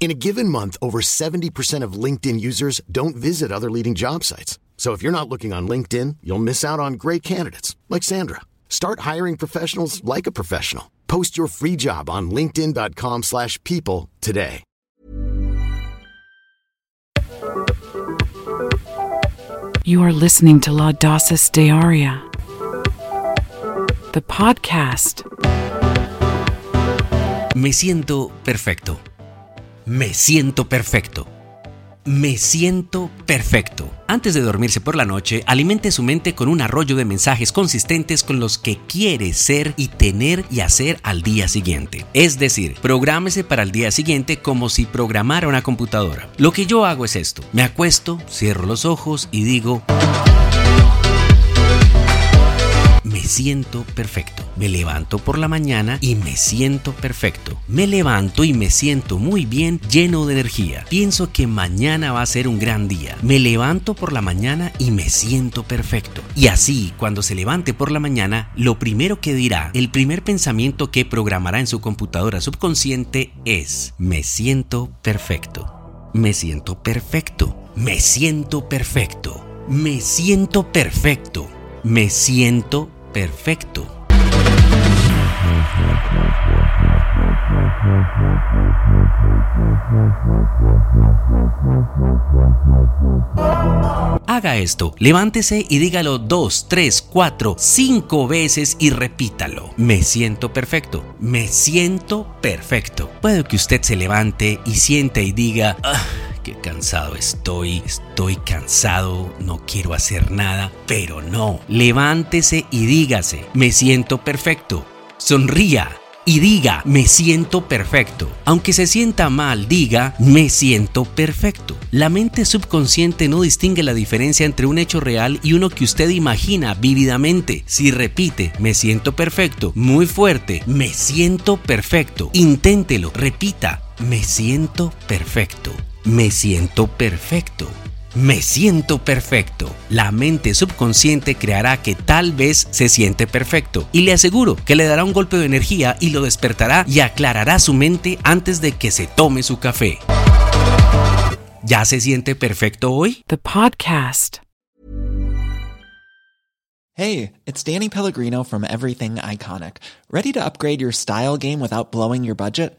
In a given month, over 70% of LinkedIn users don't visit other leading job sites. So if you're not looking on LinkedIn, you'll miss out on great candidates like Sandra. Start hiring professionals like a professional. Post your free job on linkedin.com/people slash people today. You are listening to La Dosis Diaria, the podcast. Me siento perfecto. Me siento perfecto. Me siento perfecto. Antes de dormirse por la noche, alimente su mente con un arroyo de mensajes consistentes con los que quiere ser y tener y hacer al día siguiente. Es decir, prográmese para el día siguiente como si programara una computadora. Lo que yo hago es esto. Me acuesto, cierro los ojos y digo... siento perfecto. Me levanto por la mañana y me siento perfecto. Me levanto y me siento muy bien, lleno de energía. Pienso que mañana va a ser un gran día. Me levanto por la mañana y me siento perfecto. Y así, cuando se levante por la mañana, lo primero que dirá, el primer pensamiento que programará en su computadora subconsciente es, me siento perfecto. Me siento perfecto. Me siento perfecto. Me siento perfecto. Me siento perfecto. Haga esto, levántese y dígalo dos, tres, cuatro, cinco veces y repítalo. Me siento perfecto, me siento perfecto. Puede que usted se levante y siente y diga, "Ah, qué cansado estoy, estoy cansado, no quiero hacer nada, pero no. Levántese y dígase, me siento perfecto. Sonría y diga, me siento perfecto. Aunque se sienta mal, diga, me siento perfecto. La mente subconsciente no distingue la diferencia entre un hecho real y uno que usted imagina vívidamente. Si repite, me siento perfecto, muy fuerte, me siento perfecto, inténtelo, repita, me siento perfecto. Me siento perfecto. Me siento perfecto. La mente subconsciente creará que tal vez se siente perfecto y le aseguro que le dará un golpe de energía y lo despertará y aclarará su mente antes de que se tome su café. ¿Ya se siente perfecto hoy? The podcast. Hey, it's Danny Pellegrino from Everything Iconic. Ready to upgrade your style game without blowing your budget?